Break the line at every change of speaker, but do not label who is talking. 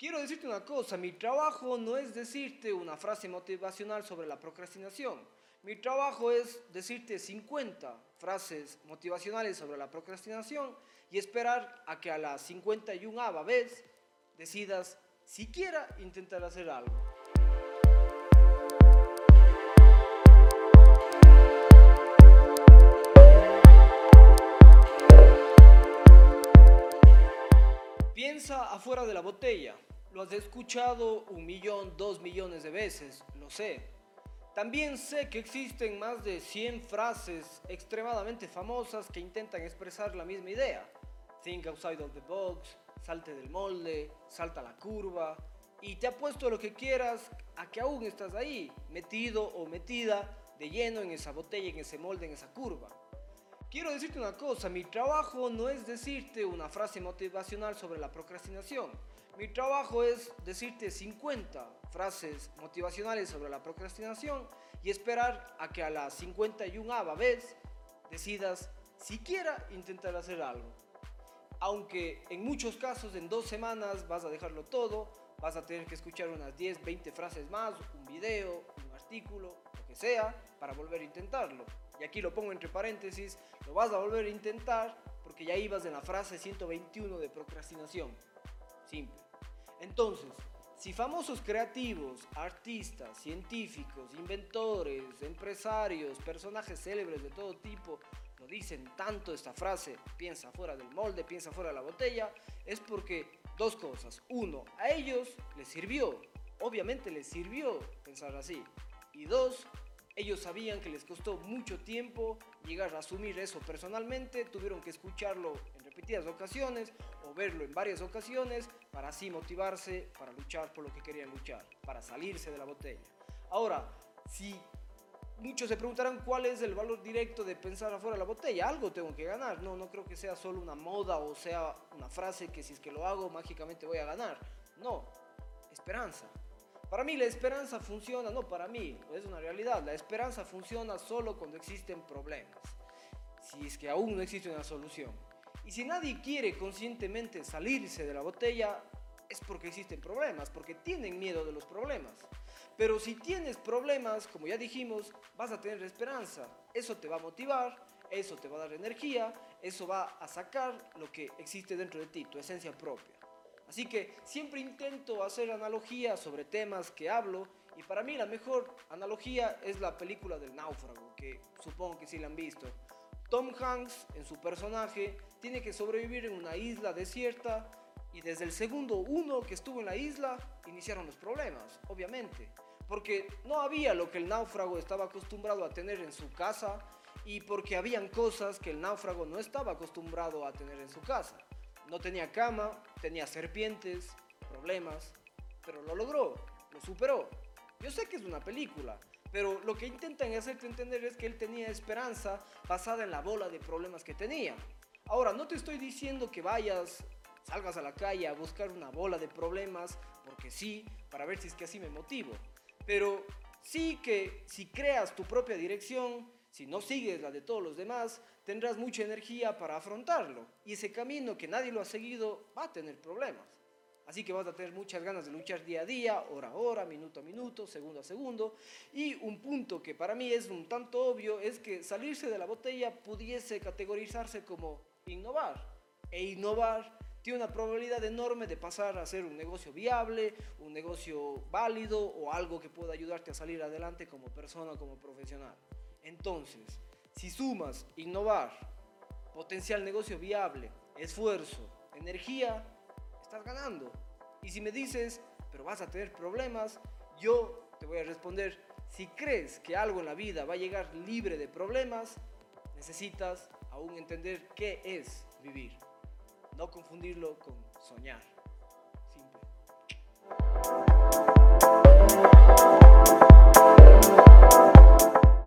Quiero decirte una cosa, mi trabajo no es decirte una frase motivacional sobre la procrastinación. Mi trabajo es decirte 50 frases motivacionales sobre la procrastinación y esperar a que a la 51 vez decidas siquiera intentar hacer algo. Piensa afuera de la botella. Lo has escuchado un millón, dos millones de veces, lo sé. También sé que existen más de 100 frases extremadamente famosas que intentan expresar la misma idea. Think outside of the box, salte del molde, salta la curva. Y te apuesto lo que quieras a que aún estás ahí, metido o metida de lleno en esa botella, en ese molde, en esa curva. Quiero decirte una cosa, mi trabajo no es decirte una frase motivacional sobre la procrastinación. Mi trabajo es decirte 50 frases motivacionales sobre la procrastinación y esperar a que a la 51 vez decidas siquiera intentar hacer algo. Aunque en muchos casos en dos semanas vas a dejarlo todo, vas a tener que escuchar unas 10, 20 frases más, un video, un artículo, lo que sea, para volver a intentarlo y aquí lo pongo entre paréntesis, lo vas a volver a intentar porque ya ibas en la frase 121 de procrastinación. Simple. Entonces, si famosos creativos, artistas, científicos, inventores, empresarios, personajes célebres de todo tipo lo dicen tanto esta frase, piensa fuera del molde, piensa fuera de la botella, es porque dos cosas. Uno, a ellos les sirvió, obviamente les sirvió pensar así. Y dos, ellos sabían que les costó mucho tiempo llegar a asumir eso personalmente, tuvieron que escucharlo en repetidas ocasiones o verlo en varias ocasiones para así motivarse para luchar por lo que querían luchar, para salirse de la botella. Ahora, si muchos se preguntarán cuál es el valor directo de pensar afuera de la botella, algo tengo que ganar, no, no creo que sea solo una moda o sea una frase que si es que lo hago mágicamente voy a ganar, no, esperanza. Para mí la esperanza funciona, no para mí, es una realidad, la esperanza funciona solo cuando existen problemas, si es que aún no existe una solución. Y si nadie quiere conscientemente salirse de la botella, es porque existen problemas, porque tienen miedo de los problemas. Pero si tienes problemas, como ya dijimos, vas a tener esperanza. Eso te va a motivar, eso te va a dar energía, eso va a sacar lo que existe dentro de ti, tu esencia propia. Así que siempre intento hacer analogías sobre temas que hablo y para mí la mejor analogía es la película del náufrago, que supongo que sí la han visto. Tom Hanks en su personaje tiene que sobrevivir en una isla desierta y desde el segundo uno que estuvo en la isla iniciaron los problemas, obviamente, porque no había lo que el náufrago estaba acostumbrado a tener en su casa y porque habían cosas que el náufrago no estaba acostumbrado a tener en su casa. No tenía cama, tenía serpientes, problemas, pero lo logró, lo superó. Yo sé que es una película, pero lo que intentan hacerte entender es que él tenía esperanza basada en la bola de problemas que tenía. Ahora, no te estoy diciendo que vayas, salgas a la calle a buscar una bola de problemas, porque sí, para ver si es que así me motivo. Pero sí que si creas tu propia dirección, si no sigues la de todos los demás, tendrás mucha energía para afrontarlo. Y ese camino que nadie lo ha seguido va a tener problemas. Así que vas a tener muchas ganas de luchar día a día, hora a hora, minuto a minuto, segundo a segundo. Y un punto que para mí es un tanto obvio es que salirse de la botella pudiese categorizarse como innovar. E innovar tiene una probabilidad enorme de pasar a ser un negocio viable, un negocio válido o algo que pueda ayudarte a salir adelante como persona, como profesional. Entonces, si sumas innovar, potencial negocio viable, esfuerzo, energía, estás ganando. Y si me dices, pero vas a tener problemas, yo te voy a responder, si crees que algo en la vida va a llegar libre de problemas, necesitas aún entender qué es vivir. No confundirlo con soñar.